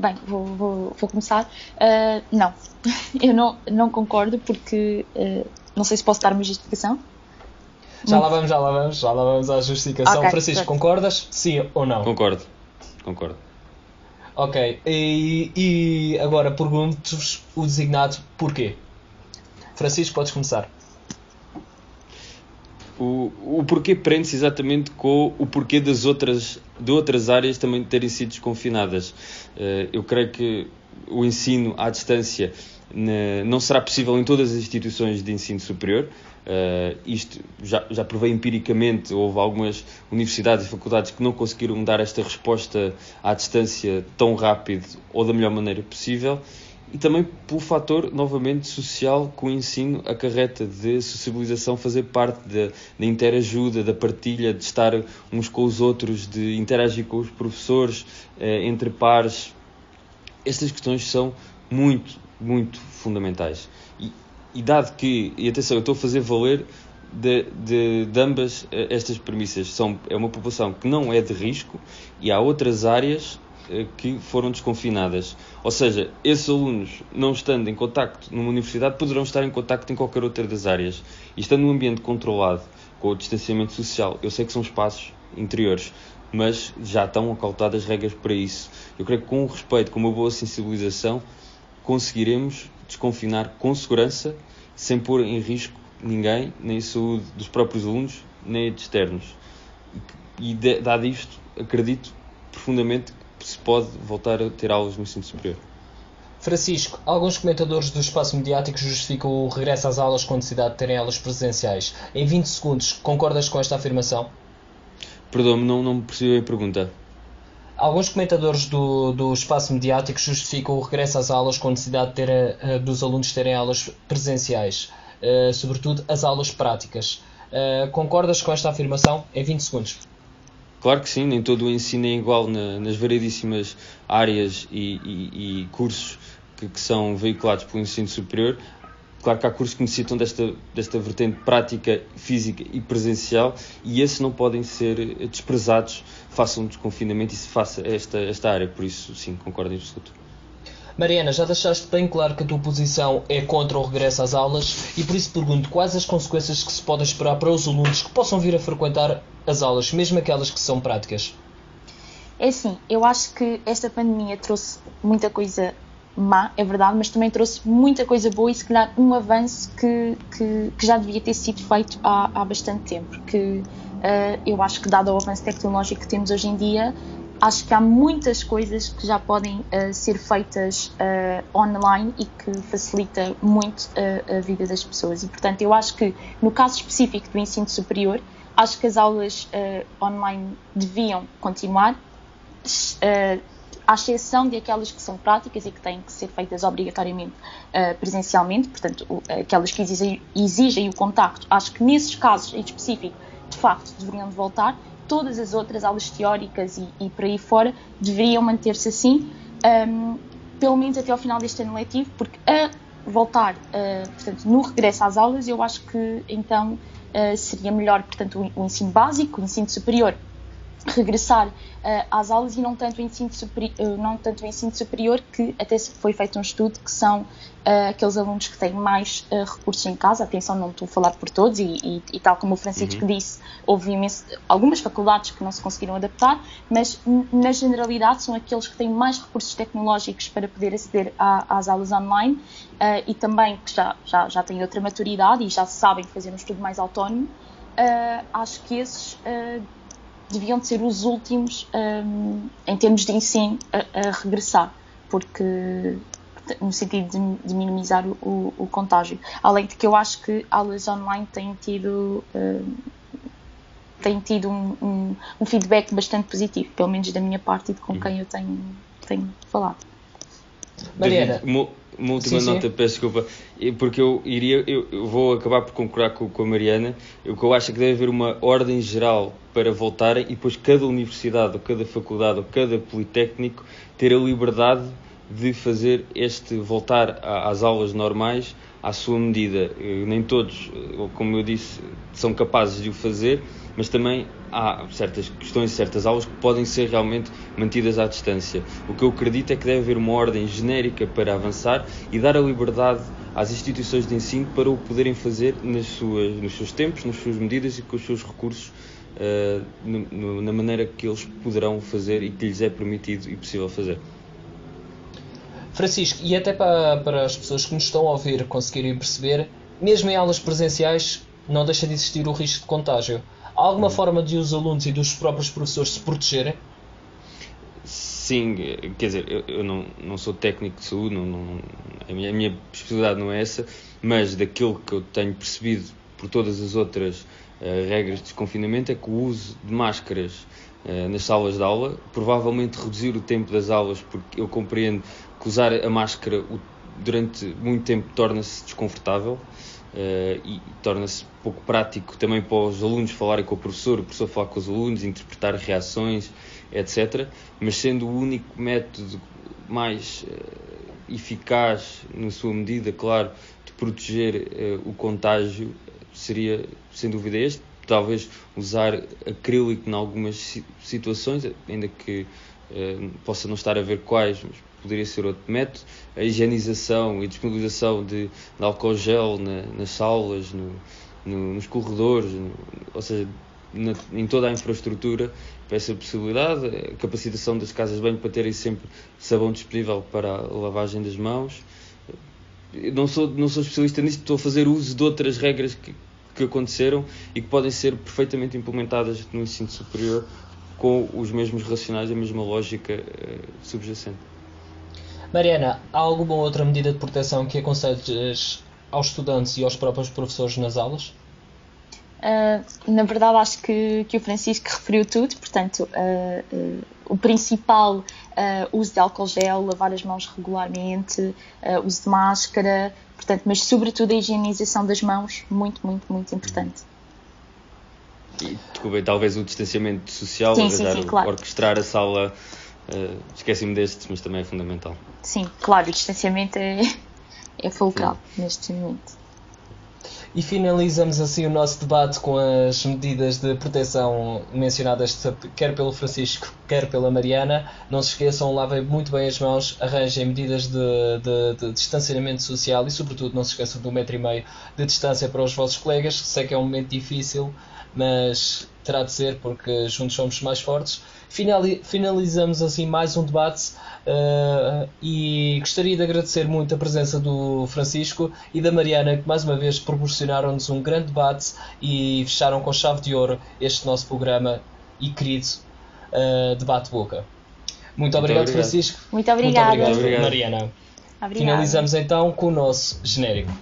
bem, vou, vou- vou começar. Ah, não, eu não, não concordo porque ah, não sei se posso dar uma justificação. Já Muito- lá vamos, já lá vamos, já lá vamos à justificação. Ok, Francisco, pronto. concordas? Sim ou não? Concordo, concordo. Ok, e, e agora pergunto-vos o designado porquê. Francisco, podes começar. O, o porquê prende-se exatamente com o porquê das outras, de outras áreas também terem sido desconfinadas. Eh, eu creio que o ensino à distância não será possível em todas as instituições de ensino superior. Eh, isto já, já provei empiricamente, houve algumas universidades e faculdades que não conseguiram dar esta resposta à distância tão rápido ou da melhor maneira possível e também pelo fator, novamente, social que o ensino acarreta de sociabilização, fazer parte da, da interajuda, da partilha, de estar uns com os outros, de interagir com os professores, eh, entre pares. Estas questões são muito, muito fundamentais. E, e dado que, e atenção, eu estou a fazer valer de, de, de ambas eh, estas premissas. São, é uma população que não é de risco e há outras áreas que foram desconfinadas. Ou seja, esses alunos, não estando em contacto numa universidade, poderão estar em contacto em qualquer outra das áreas. E estando num ambiente controlado, com o distanciamento social, eu sei que são espaços interiores, mas já estão acautadas regras para isso. Eu creio que com o respeito, com uma boa sensibilização, conseguiremos desconfinar com segurança, sem pôr em risco ninguém, nem a saúde dos próprios alunos, nem de externos. E, dado isto, acredito profundamente se pode voltar a ter aulas no ensino superior. Francisco, alguns comentadores do espaço mediático justificam o regresso às aulas com necessidade de terem aulas presenciais. Em 20 segundos, concordas com esta afirmação? Perdoa-me, não, não percebi a pergunta. Alguns comentadores do, do espaço mediático justificam o regresso às aulas com necessidade de ter, eh, dos alunos terem aulas presenciais, eh, sobretudo as aulas práticas. Eh, concordas com esta afirmação? Em 20 segundos. Claro que sim, nem todo o ensino é igual na- nas variedíssimas áreas e, e- e cursos que, que são veiculados pelo ensino superior. Claro que há cursos que necessitam desta, desta vertente prática, física e presencial e esses não podem ser eh, desprezados face a um desconfinamento e se faça esta, esta área. Por isso, sim, concordo em absoluto. Mariana, já deixaste bem claro que a tua posição é contra o regresso às aulas e por isso pergunto quais as consequências que se podem esperar para os alunos que possam vir a frequentar as aulas, mesmo aquelas que são práticas. É assim, eu acho que esta pandemia trouxe muita coisa má, é verdade, mas também trouxe muita coisa boa e se calhar um avanço que, que, que já devia ter sido feito há, há bastante tempo. Que uh, eu acho que, dado o avanço tecnológico que temos hoje em dia, acho que há muitas coisas que já podem uh, ser feitas uh, online e que facilita muito a vida das pessoas. E, portanto, eu acho que, no caso específico do ensino superior, acho que as aulas online deviam continuar à exceção de aquelas que são práticas e que têm que ser feitas obrigatoriamente uh, presencialmente, portanto, uh, aquelas que exigem, exigem, o contacto, acho que nesses casos em específico, de facto, deveriam de voltar. Todas as outras aulas teóricas e, e por aí fora deveriam manter-se assim, um, pelo menos até ao final deste ano letivo, porque a voltar, uh, portanto, no regresso às aulas, eu acho que então seria melhor, portanto, o, o ensino básico, o ensino superior regressar uh, às aulas e não tanto, o ensino superior, uh, não tanto o ensino superior, que até foi feito um estudo que são uh, aqueles alunos que têm mais recursos em casa. Atenção, não estou a falar por todos, e, e, e tal como o Francisco uhum. disse, houve imenso, algumas faculdades que não se conseguiram adaptar, mas na generalidade são aqueles que têm mais recursos tecnológicos para poder aceder a, às aulas online e também que já, já, já têm outra maturidade e já sabem fazer um estudo mais autónomo. acho que esses deviam de ser os últimos, um, em termos de ensino, a, a, regressar, porque no sentido de, de minimizar o, o, contágio. Além de que eu acho que aulas online têm tido, um, têm tido um, um, um, feedback bastante positivo, pelo menos da minha parte e de com quem eu tenho, tenho falado. Mariana. David, uma última sim, nota, sim. peço desculpa, porque eu iria, eu, eu vou acabar por concordar com, com, a Mariana. O que eu acho é que deve haver uma ordem geral para voltarem e depois cada universidade, ou cada faculdade, ou cada politécnico ter a liberdade de fazer este voltar às aulas normais à sua medida. Nem todos, como eu disse, são capazes de o fazer, mas também há certas questões, certas aulas que podem ser realmente mantidas à distância. O que eu acredito é que deve haver uma ordem genérica para avançar e dar a liberdade às instituições de ensino para o poderem fazer nas suas, nos seus tempos, nas suas medidas e com os seus recursos, uh, no, na maneira que eles poderão fazer e que lhes é permitido e possível fazer. Francisco, e até para, para as pessoas que nos estão a ouvir conseguirem perceber, mesmo em aulas presenciais, não deixa de existir o risco de contágio. Há alguma hum. forma de os alunos e dos próprios professores se protegerem? Sim, quer dizer, eu, eu não, não sou técnico de saúde, não, não, a, minha, a minha especialidade não é essa, mas daquilo que eu tenho percebido por todas as outras uh, regras de desconfinamento é que o uso de máscaras uh, nas salas de aula provavelmente reduzir o tempo das aulas, porque eu compreendo que usar a máscara durante muito tempo torna-se desconfortável uh, e torna-se pouco prático também para os alunos falarem com o professor, o professor falar com os alunos, interpretar reações, etc. Mas sendo o único método mais uh, eficaz, na sua medida, claro, de proteger uh, o contágio, seria sem dúvida este. Talvez usar acrílico em algumas situações, ainda que possa não estar a ver quais, mas poderia ser outro método. A higienização e disponibilização de, de álcool gel na, nas salas, no, no, nos corredores, no, ou seja, na, em toda a infraestrutura, essa possibilidade. A capacitação das casas de banho para terem sempre sabão disponível para a lavagem das mãos. não sou, não sou especialista nisto, estou a fazer uso de outras regras que, que aconteceram e que podem ser perfeitamente implementadas no ensino superior com os mesmos racionais a mesma lógica uh, subjacente. Mariana, há alguma outra medida de proteção que aconselhes aos estudantes e aos próprios professores nas aulas? Uh, na verdade, acho que, que o Francisco referiu tudo, portanto, uh, uh, o principal, uso de álcool gel, lavar as mãos regularmente, uso de máscara, portanto, mas sobretudo a higienização das mãos, muito, muito, muito importante. E, desculpa, talvez o distanciamento social, sim, sim, sim, claro. orquestrar a sala Esqueci-me destes, mas também é fundamental. Sim, claro, o distanciamento é, é fulcral neste momento. E finalizamos assim o nosso debate com as medidas de proteção mencionadas quer pelo Francisco, quer pela Mariana. Não se esqueçam, lavem muito bem as mãos, arranjem medidas de, de, de distanciamento social e, sobretudo, não se esqueçam do metro e meio de distância para os vossos colegas. Sei que é um momento difícil, mas terá de ser porque juntos somos mais fortes finalizamos assim mais um debate uh, e gostaria de agradecer muito a presença do Francisco e da Mariana, que mais uma vez proporcionaram-nos um grande debate e fecharam com chave de ouro este nosso programa e querido uh, Debate Boca. Muito, obrigado, obrigado. Francisco. Muito obrigada. Muito obrigado, Muito obrigado. Mariana. Obrigada. Finalizamos então com o nosso genérico.